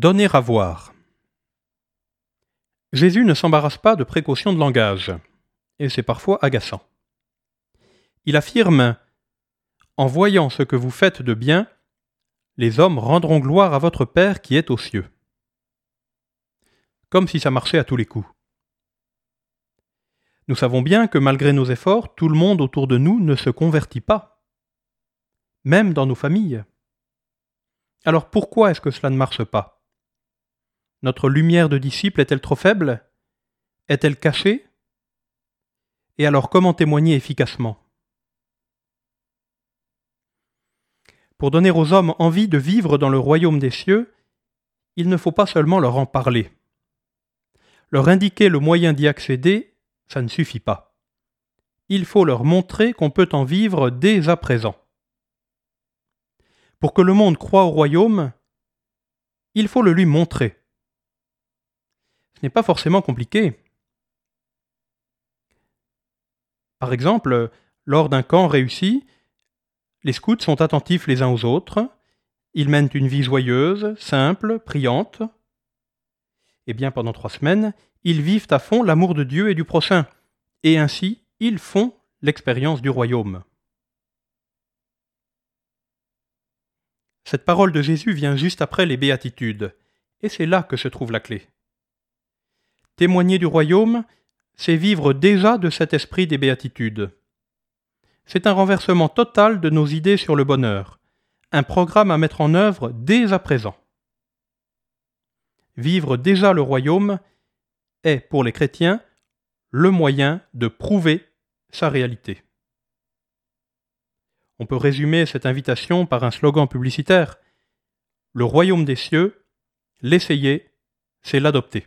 Donner à voir. Jésus ne s'embarrasse pas de précautions de langage, et c'est parfois agaçant. Il affirme En voyant ce que vous faites de bien, les hommes rendront gloire à votre Père qui est aux cieux. Comme si ça marchait à tous les coups. Nous savons bien que malgré nos efforts, tout le monde autour de nous ne se convertit pas, même dans nos familles. Alors pourquoi est-ce que cela ne marche pas? Notre lumière de disciple est-elle trop faible? Est-elle cachée? Et alors comment témoigner efficacement? Pour donner aux hommes envie de vivre dans le royaume des cieux, il ne faut pas seulement leur en parler. Leur indiquer le moyen d'y accéder, ça ne suffit pas. Il faut leur montrer qu'on peut en vivre dès à présent. Pour que le monde croie au royaume, il faut le lui montrer n'est pas forcément compliqué. Par exemple, lors d'un camp réussi, les scouts sont attentifs les uns aux autres, ils mènent une vie joyeuse, simple, priante. Eh bien pendant trois semaines, ils vivent à fond l'amour de Dieu et du prochain, et ainsi ils font l'expérience du royaume. Cette parole de Jésus vient juste après les béatitudes, et c'est là que se trouve la clé. Témoigner du royaume, c'est vivre déjà de cet esprit des béatitudes. C'est un renversement total de nos idées sur le bonheur, un programme à mettre en œuvre dès à présent. Vivre déjà le royaume est, pour les chrétiens, le moyen de prouver sa réalité. On peut résumer cette invitation par un slogan publicitaire. Le royaume des cieux, l'essayer, c'est l'adopter.